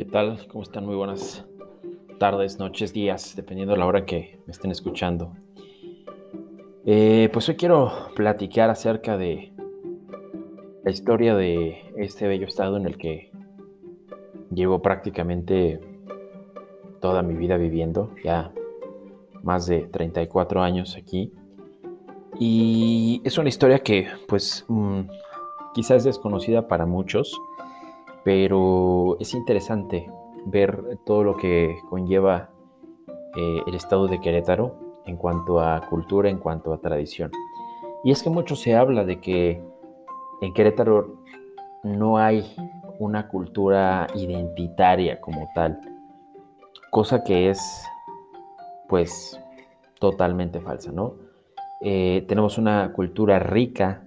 ¿Qué tal? ¿Cómo están? Muy buenas tardes, noches, días, dependiendo de la hora que me estén escuchando. Eh, pues hoy quiero platicar acerca de la historia de este bello estado en el que llevo prácticamente toda mi vida viviendo, ya más de 34 años aquí. Y es una historia que pues mm, quizás es desconocida para muchos, pero es interesante ver todo lo que conlleva eh, el estado de Querétaro en cuanto a cultura, en cuanto a tradición. Y es que mucho se habla de que en Querétaro no hay una cultura identitaria como tal, cosa que es pues totalmente falsa, ¿no? Eh, tenemos una cultura rica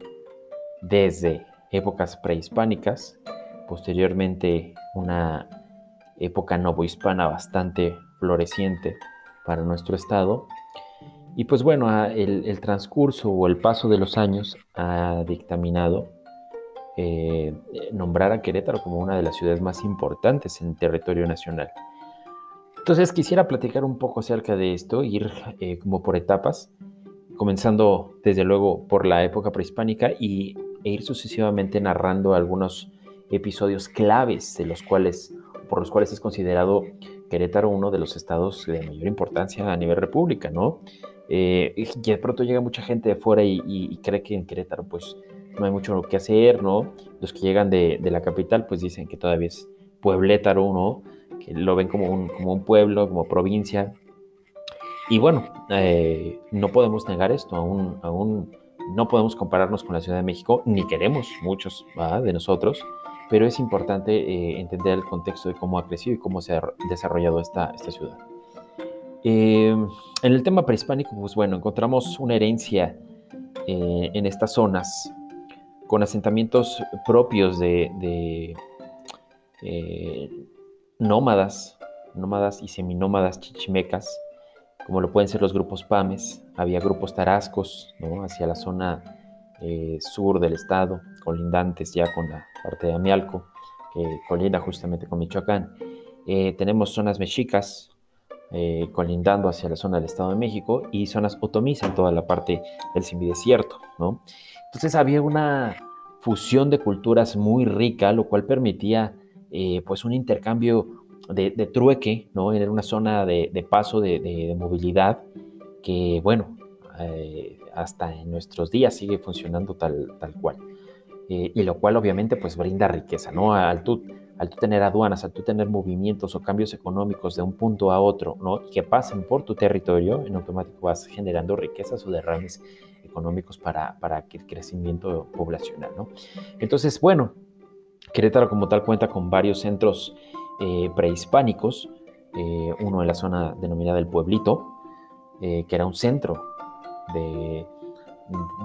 desde épocas prehispánicas, posteriormente una época novohispana bastante floreciente para nuestro estado. Y pues bueno, el, transcurso o el paso de los años ha dictaminado eh, nombrar a Querétaro como una de las ciudades más importantes en territorio nacional. Entonces quisiera platicar un poco acerca de esto, ir eh, como por etapas, comenzando desde luego por la época prehispánica y, e ir sucesivamente narrando algunos episodios claves de los cuales, por los cuales es considerado Querétaro uno de los estados de mayor importancia a nivel república, ¿no? Eh, y de pronto llega mucha gente de fuera y, cree que en Querétaro pues no hay mucho que hacer, ¿no? Los que llegan de, la capital pues dicen que todavía es pueblétaro, ¿no? Que lo ven como un, como un pueblo, como provincia. Y bueno, eh, no podemos negar esto, aún, aún no podemos compararnos con la Ciudad de México, ni queremos muchos de nosotros, pero es importante eh, entender el contexto de cómo ha crecido y cómo se ha desarrollado esta, ciudad. Em, en el tema prehispánico, pues bueno, encontramos una herencia eh, en estas zonas con asentamientos propios de, eh, nómadas, nómadas y seminómadas chichimecas, como lo pueden ser los grupos PAMES. Había grupos tarascos hacia la zona sur del estado, colindantes ya con la parte de Amialco, que colinda justamente con Michoacán. Eh, tenemos zonas mexicas eh, colindando hacia la zona del Estado de México y zonas otomíes en toda la parte del semidesierto, ¿no? Entonces había una fusión de culturas muy rica, lo cual permitía eh, pues un intercambio de, trueque, ¿no? En una zona de, paso de, movilidad que, bueno, hasta en nuestros días sigue funcionando tal, tal cual. Eh, y lo cual obviamente pues brinda riqueza, ¿no? Al tú, al tener aduanas, al tú tener movimientos o cambios económicos de un punto a otro, ¿no? Que pasen por tu territorio, en automático vas generando riquezas o derrames económicos para, para el crecimiento poblacional, ¿no? Entonces, bueno, Querétaro como tal cuenta con varios centros eh, prehispánicos, eh, uno en la zona denominada el Pueblito, que era un centro de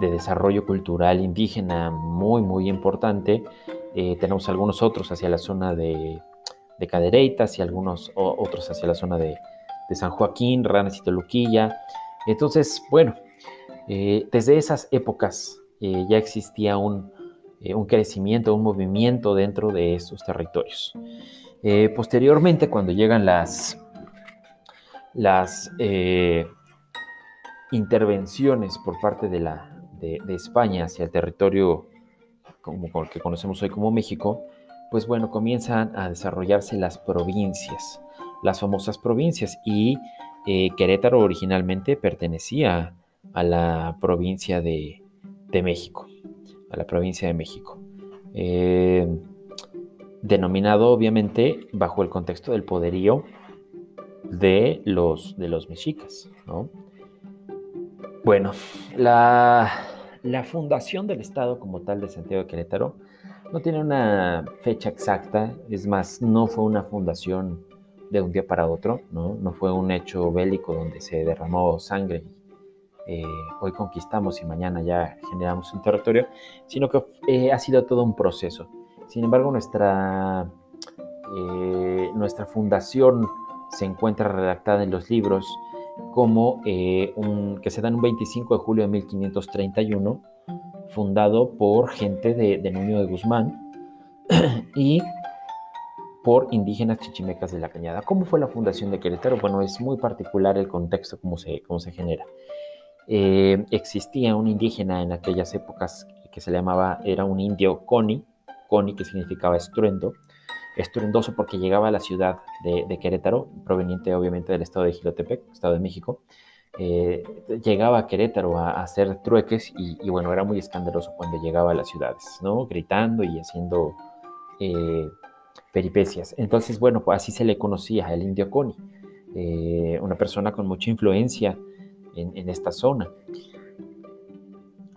de desarrollo cultural indígena muy, muy importante. Eh, tenemos algunos otros hacia la zona de, de Cadereytas y algunos otros hacia la zona de, San Joaquín, Ranas y Toluquilla. Entonces, bueno, eh, desde esas épocas eh, ya existía un, un, crecimiento, un movimiento dentro de estos territorios. posteriormente, cuando llegan las, las intervenciones por parte de, la, de, España hacia el territorio como, que conocemos hoy como México, pues bueno, comienzan a desarrollarse las provincias, las famosas provincias, y eh, Querétaro originalmente pertenecía a la provincia de, México, a la provincia de México. Eh, denominado obviamente bajo el contexto del poderío de los, de los mexicas, ¿no? Bueno, la, fundación del Estado como tal de Santiago de Querétaro no tiene una fecha exacta, es más, no fue una fundación de un día para otro, no, fue un hecho bélico donde se derramó sangre eh, hoy conquistamos y mañana ya generamos un territorio, sino que eh, ha sido todo un proceso. Sin embargo, nuestra, eh, nuestra fundación se encuentra redactada en los libros como eh, que se da en un 25 de julio de 1531, fundado por gente de, de Nuño de Guzmán, y por indígenas chichimecas de la Cañada. ¿Cómo fue la fundación de Querétaro? Bueno, es muy particular el contexto, cómo se, cómo se genera. Eh, existía un indígena en aquellas épocas que se llamaba, era un indio Coni, Coni que significaba estruendo, estruendoso porque llegaba a la ciudad de, Querétaro, proveniente obviamente del estado de Gilotepec, estado de México, eh, llegaba a Querétaro a, hacer trueques y, bueno, era muy escandaloso cuando llegaba a las ciudades, ¿no? Gritando y haciendo eh, peripecias. Entonces, bueno, pues así se le conocía el indio Coni, eh, una persona con mucha influencia en, esta zona.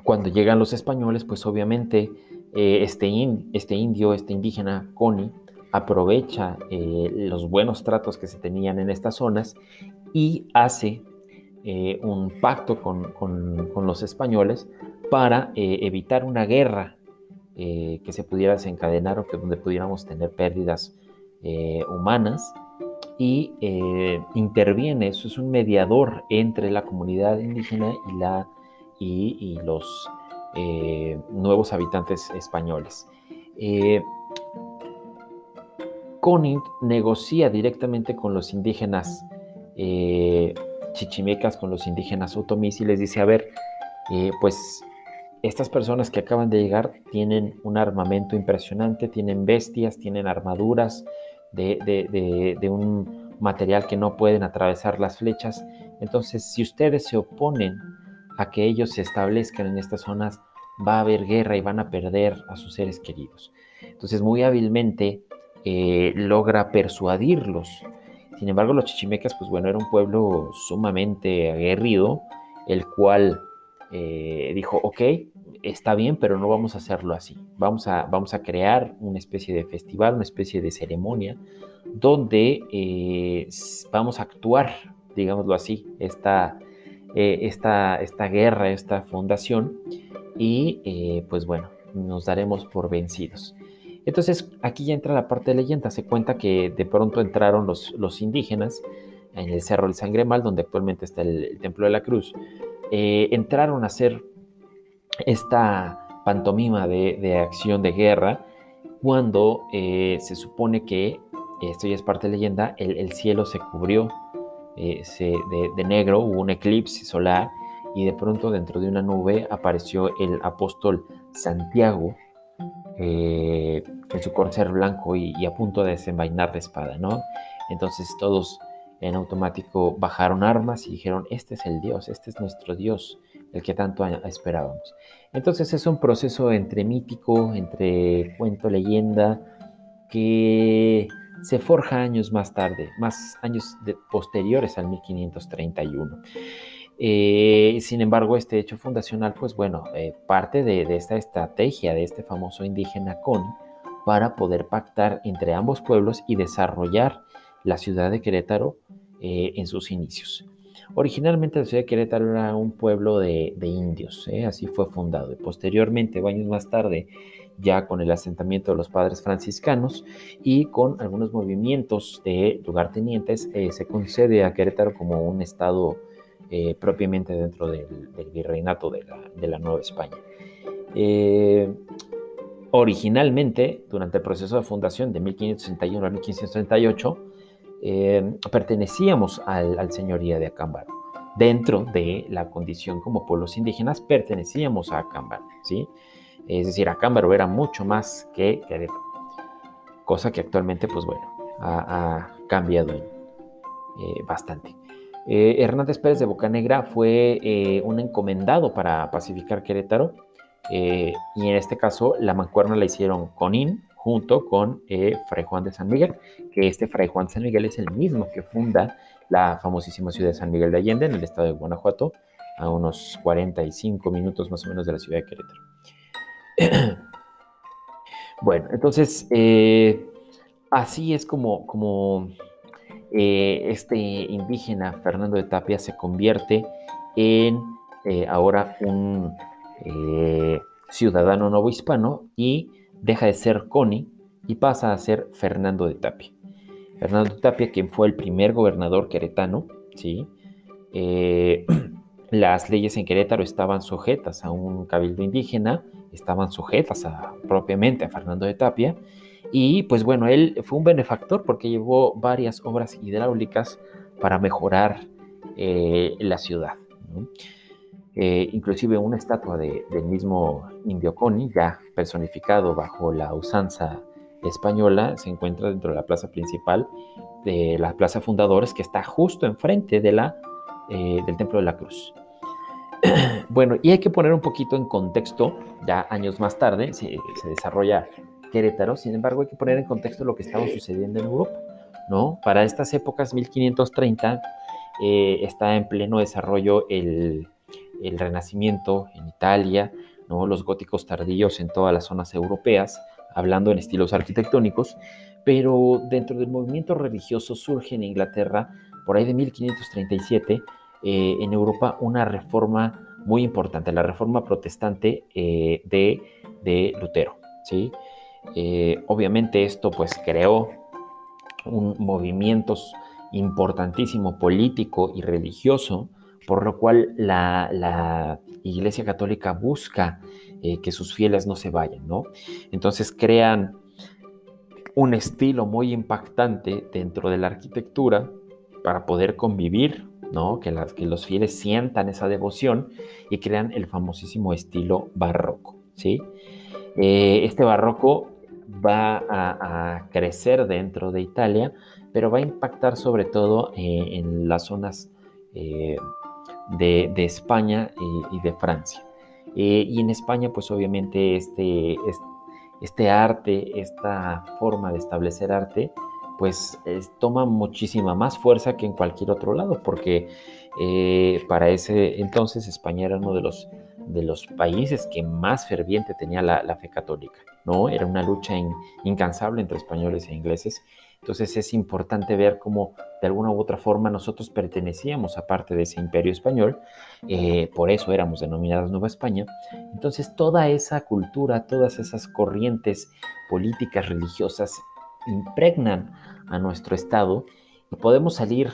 Cuando llegan los españoles, pues obviamente este, este, indio, este indígena Coni, aprovecha los buenos tratos que se tenían en estas zonas y hace eh, un pacto con, los españoles para eh, evitar una guerra eh, que se pudiera desencadenar o que donde pudiéramos tener pérdidas humanas y interviene, eso es un mediador entre la comunidad indígena y, la, y, los nuevos habitantes españoles. Koning negocia directamente con los indígenas chichimecas con los indígenas otomís y les dice, a ver, eh, pues estas personas que acaban de llegar tienen un armamento impresionante, tienen bestias, tienen armaduras de, un material que no pueden atravesar las flechas. Entonces, si ustedes se oponen a que ellos se establezcan en estas zonas, va a haber guerra y van a perder a sus seres queridos. Entonces, muy hábilmente eh, logra persuadirlos sin embargo, los chichimecas, pues bueno, era un pueblo sumamente aguerrido, el cual eh, dijo, ok, está bien, pero no vamos a hacerlo así. Vamos a, vamos a crear una especie de festival, una especie de ceremonia, donde eh, vamos a actuar, digámoslo así, esta, esta, esta guerra, esta fundación, y pues bueno, nos daremos por vencidos. Entonces aquí ya entra la parte de leyenda. Se cuenta que de pronto entraron los, los indígenas en el Cerro del Sangremal, donde actualmente está el, Templo de la Cruz. Eh, entraron a hacer esta pantomima de, acción de guerra cuando eh, se supone que, esto ya es parte de leyenda, el, cielo se cubrió eh, de, de negro, hubo un eclipse solar y de pronto dentro de una nube apareció el apóstol Santiago eh, en su corcer blanco y, a punto de desenvainar la espada, ¿no? Entonces todos en automático bajaron armas y dijeron, este es el Dios, este es nuestro Dios, el que tanto esperábamos. Entonces es un proceso entre mítico, entre cuento, leyenda, que se forja años más tarde, más años posteriores al 1531. Eh, sin embargo, este hecho fundacional, pues bueno, eh, parte de, esta estrategia de este famoso indígena Con para poder pactar entre ambos pueblos y desarrollar la ciudad de Querétaro eh, en sus inicios. Originalmente la ciudad de Querétaro era un pueblo de, indios, así fue fundado. Y posteriormente, años más tarde, ya con el asentamiento de los padres franciscanos y con algunos movimientos de lugartenientes, se concede a Querétaro como un estado eh, propiamente dentro del, virreinato de la, Nueva España. Eh, originalmente, durante el proceso de fundación de 1561 a 1538, eh, pertenecíamos al, señoría de Acámbaro. Dentro de la condición como pueblos indígenas, pertenecíamos a Acámbaro, ¿sí? Es decir, Acámbaro era mucho más que Querétaro, cosa que actualmente, pues bueno, ha, cambiado bastante. Eh, Hernández Pérez de Bocanegra fue eh, un encomendado para pacificar Querétaro eh, y en este caso la mancuerna la hicieron Conín junto con Fray Juan de San Miguel, que este Fray Juan de San Miguel es el mismo que funda la famosísima ciudad de San Miguel de Allende en el estado de Guanajuato, a unos 45 minutos más o menos de la ciudad de Querétaro. bueno, entonces así es como, como eh, este indígena, Fernando de Tapia, se convierte en eh, ahora un eh, ciudadano novohispano y deja de ser Coni y pasa a ser Fernando de Tapia. Fernando de Tapia, quien fue el primer gobernador queretano, ¿sí? las leyes en Querétaro estaban sujetas a un cabildo indígena, estaban sujetas a, propiamente a Fernando de Tapia, Y pues bueno, él fue un benefactor porque llevó varias obras hidráulicas para mejorar eh, la ciudad. Eh, inclusive una estatua del mismo Indio Coni, ya personificado bajo la usanza española, se encuentra dentro de la plaza principal de la Plaza Fundadores, que está justo enfrente de la, eh, del Templo de la Cruz. bueno, y hay que poner un poquito en contexto, ya años más tarde se, desarrolla Querétaro, sin embargo hay que poner en contexto lo que estaba sucediendo en Europa, ¿no? Para estas épocas, 1530, eh, está en pleno desarrollo el, el Renacimiento en Italia, ¿no? los góticos tardíos en todas las zonas europeas, hablando en estilos arquitectónicos, pero dentro del movimiento religioso surge en Inglaterra, por ahí de 1537, eh, en Europa una reforma muy importante, la reforma protestante eh, de, de, Lutero. ¿sí? Eh, obviamente esto pues creó un movimiento importantísimo político y religioso, por lo cual la, Iglesia Católica busca que sus fieles no se vayan, ¿no? Entonces crean un estilo muy impactante dentro de la arquitectura para poder convivir ¿no? Que, que los fieles sientan esa devoción y crean el famosísimo estilo barroco, ¿sí? Eh, este barroco va a, crecer dentro de Italia, pero va a impactar sobre todo eh, en las zonas eh, de, España y, de Francia. y en España, pues obviamente este, este arte, esta forma de establecer arte, pues toma muchísima más fuerza que en cualquier otro lado, porque para ese entonces España era uno de los, de los países que más ferviente tenía la, fe católica, ¿no? Era una lucha incansable entre españoles e ingleses. Entonces es importante ver cómo de alguna u otra forma nosotros pertenecíamos a parte de ese imperio español, eh, por eso éramos denominadas Nueva España. Entonces toda esa cultura, todas esas corrientes políticas, religiosas, impregnan a nuestro estado y podemos salir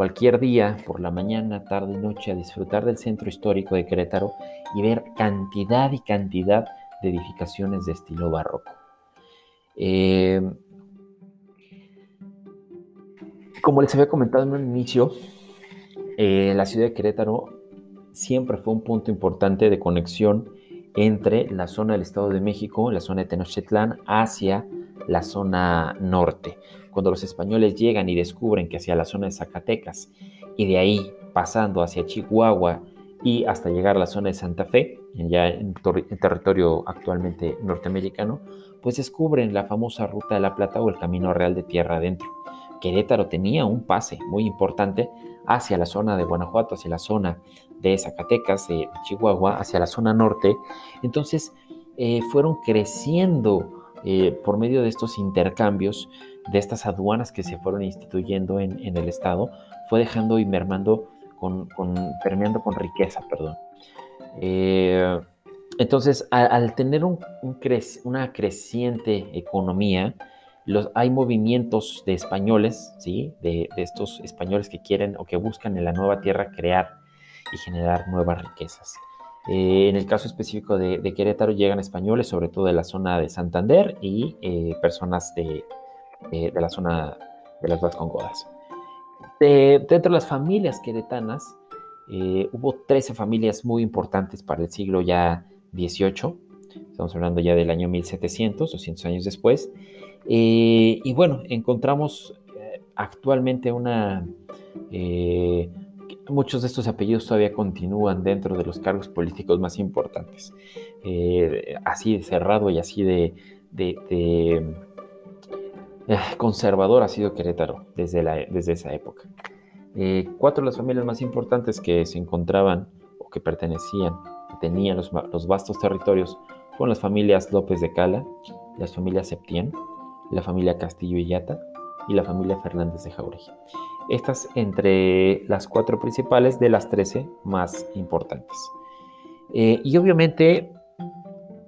cualquier día por la mañana, tarde y noche a disfrutar del centro histórico de Querétaro y ver cantidad y cantidad de edificaciones de estilo barroco. Eh, como les había comentado en un inicio, eh, la ciudad de Querétaro siempre fue un punto importante de conexión entre la zona del Estado de México, la zona de Tenochtitlán, hacia la zona norte. Cuando los españoles llegan y descubren que hacia la zona de Zacatecas y de ahí pasando hacia Chihuahua y hasta llegar a la zona de Santa Fe, ya en, territorio actualmente norteamericano, pues descubren la famosa Ruta de la Plata o el Camino Real de Tierra Adentro. Querétaro tenía un pase muy importante hacia la zona de Guanajuato, hacia la zona de Zacatecas, de Chihuahua, hacia la zona norte. Entonces eh, fueron creciendo eh, por medio de estos intercambios, de estas aduanas que se fueron instituyendo en, el Estado, fue dejando y mermando, con, permeando con riqueza, perdón. Eh, entonces, al, tener una creciente economía, los, hay movimientos de españoles, ¿sí? De, de, estos españoles que quieren o que buscan en la nueva tierra crear y generar nuevas riquezas. Eh, en el caso específico de, Querétaro llegan españoles, sobre todo de la zona de Santander y eh, personas de, la zona de las Vascongodas. dentro de las familias queretanas, eh, hubo 13 familias muy importantes para el siglo ya XVIII, estamos hablando ya del año 1700, 200 años después, y bueno, encontramos actualmente una muchos de estos apellidos todavía continúan dentro de los cargos políticos más importantes. Eh, así de cerrado y así de, eh, conservador ha sido Querétaro desde, desde esa época. Eh, cuatro de las familias más importantes que se encontraban o que pertenecían, tenían los, los vastos territorios, fueron las familias López de Cala, las familias Septién, la familia Castillo y Yata y la familia Fernández de Jauregui. Estas entre las cuatro principales de las trece más importantes. Eh, y obviamente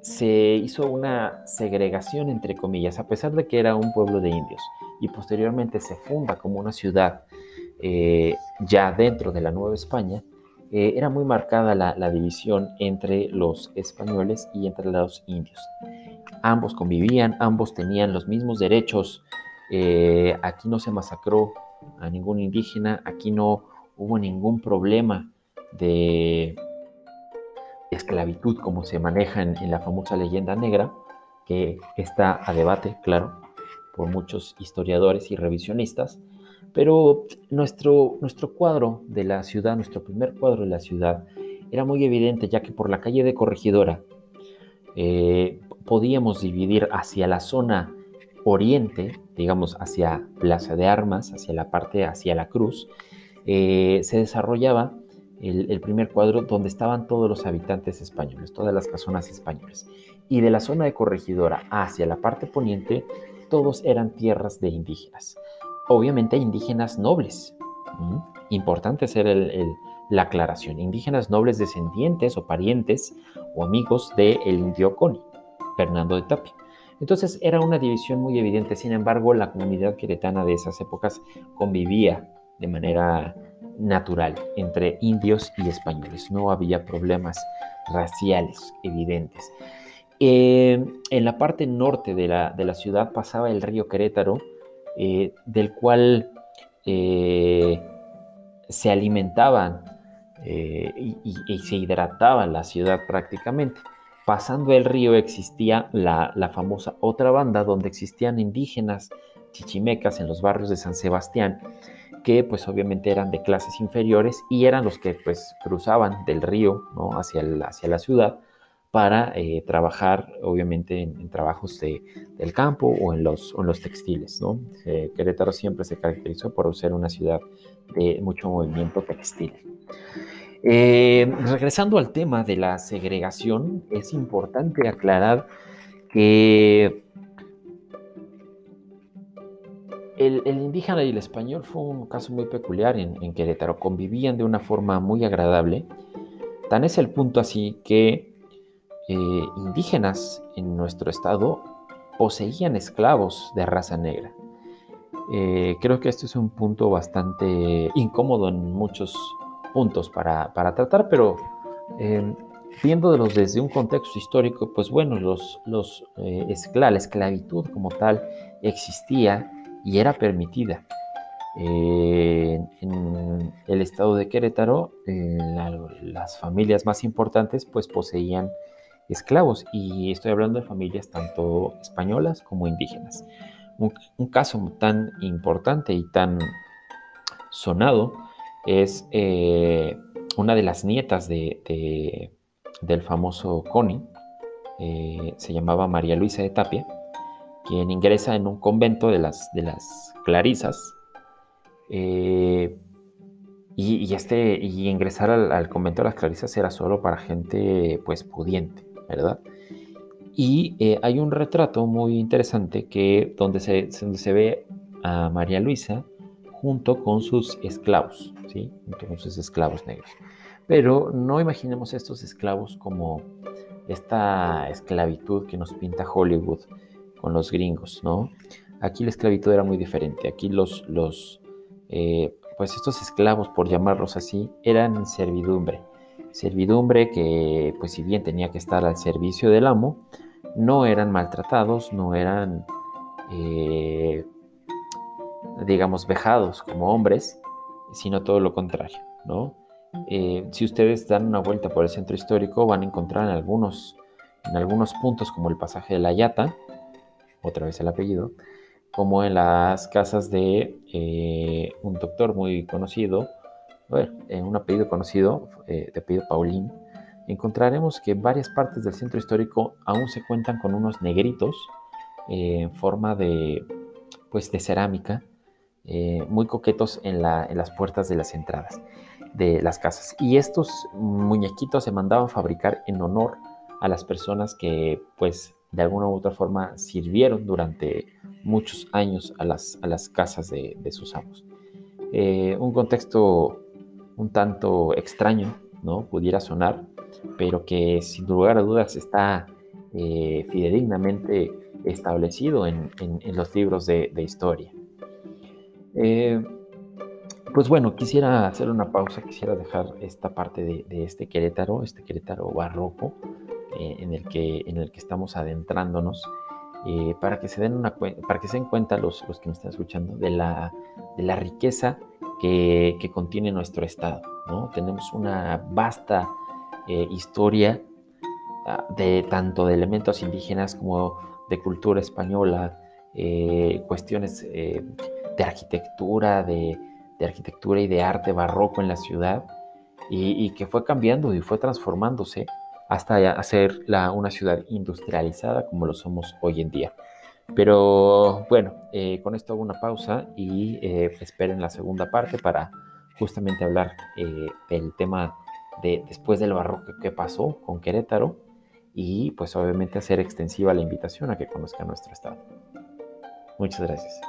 se hizo una segregación, entre comillas, a pesar de que era un pueblo de indios y posteriormente se funda como una ciudad eh, ya dentro de la Nueva España, eh, era muy marcada la, división entre los españoles y entre los indios. ambos convivían, ambos tenían los mismos derechos, eh, aquí no se masacró a ningún indígena, aquí no hubo ningún problema de esclavitud como se maneja en, la famosa leyenda negra, que está a debate, claro, por muchos historiadores y revisionistas, pero nuestro, nuestro cuadro de la ciudad, nuestro primer cuadro de la ciudad, era muy evidente ya que por la calle de Corregidora eh, podíamos dividir hacia la zona oriente, digamos hacia Plaza de Armas, hacia la parte, hacia la cruz, eh, se desarrollaba el, primer cuadro donde estaban todos los habitantes españoles, todas las casonas españolas. Y de la zona de Corregidora hacia la parte poniente, todos eran tierras de indígenas. Obviamente indígenas nobles. Importante hacer la aclaración. Indígenas nobles descendientes o parientes o amigos del indio Coni, Fernando de Tapia. Entonces era una división muy evidente. Sin embargo, la comunidad queretana de esas épocas convivía de manera natural entre indios y españoles. No había problemas raciales evidentes. Eh, en la parte norte de la, ciudad pasaba el río Querétaro, eh, del cual eh, se alimentaban y, y, se hidrataba la ciudad prácticamente. Pasando el río existía la, la famosa otra banda donde existían indígenas chichimecas en los barrios de San Sebastián que pues obviamente eran de clases inferiores y eran los que pues cruzaban del río hacia, hacia la ciudad para eh, trabajar obviamente en, trabajos del campo o en los, los textiles. ¿no? Eh, Querétaro siempre se caracterizó por ser una ciudad de mucho movimiento textil. Eh, regresando al tema de la segregación, es importante aclarar que el, indígena y el español fue un caso muy peculiar en, Querétaro. Convivían de una forma muy agradable. Tan es el punto así que eh, indígenas en nuestro estado poseían esclavos de raza negra. Eh, creo que este es un punto bastante incómodo en muchos puntos para, tratar, pero eh, viéndolos desde un contexto histórico, pues bueno, los, los, la esclavitud como tal existía y era permitida. Eh, en el estado de Querétaro, eh, las familias más importantes pues poseían esclavos y estoy hablando de familias tanto españolas como indígenas. Un, caso tan importante y tan sonado es eh, una de las nietas de, del famoso Connie, se llamaba María Luisa de Tapia, quien ingresa en un convento de las, de las Clarisas. Eh, y, este, y ingresar al, convento de las Clarisas era solo para gente pues pudiente, ¿verdad? Y eh, hay un retrato muy interesante que, donde, se, se ve a María Luisa junto con sus esclavos, ¿sí? Junto con sus esclavos negros. Pero no imaginemos estos esclavos como esta esclavitud que nos pinta Hollywood, con los gringos, ¿no? Aquí la esclavitud era muy diferente. Aquí los, los eh, pues estos esclavos, por llamarlos así, eran servidumbre. Servidumbre que, pues si bien tenía que estar al servicio del amo, no eran maltratados, no eran, eh, digamos, vejados como hombres, sino todo lo contrario, ¿no? Eh, si ustedes dan una vuelta por el centro histórico, van a encontrar en algunos, en algunos puntos, como el pasaje de la Yata, otra vez el apellido, como en las casas de eh, un doctor muy conocido, en un apellido conocido, eh, de apellido Paulín, encontraremos que varias partes del centro histórico aún se cuentan con unos negritos eh, en forma de, pues, de cerámica, muy coquetos en, en las puertas de las entradas de las casas. Y estos muñequitos se mandaban fabricar en honor a las personas que pues de alguna u otra forma sirvieron durante muchos años a las, a las casas de, sus amos. Eh, un contexto un tanto extraño, ¿no? Pudiera sonar, pero que sin lugar a dudas está eh, fidedignamente establecido en, los libros de, historia. Eh, pues bueno, quisiera hacer una pausa, quisiera dejar esta parte de, de, este Querétaro, este Querétaro barroco, eh, en, el que, en el que estamos adentrándonos, eh, para, que se den una, para que se den cuenta los, los que me están escuchando de la, de la riqueza que, que, contiene nuestro Estado. ¿no? Tenemos una vasta historia ah, de tanto de elementos indígenas como de cultura española, cuestiones de arquitectura, de, arquitectura y de arte barroco en la ciudad, y, que fue cambiando y fue transformándose hasta hacer la, una ciudad industrializada como lo somos hoy en día. Pero bueno, eh, con esto hago una pausa y eh, esperen la segunda parte para justamente hablar eh, del tema de después del barroco que pasó con Querétaro y pues obviamente hacer extensiva la invitación a que conozcan nuestro estado. Muchas gracias.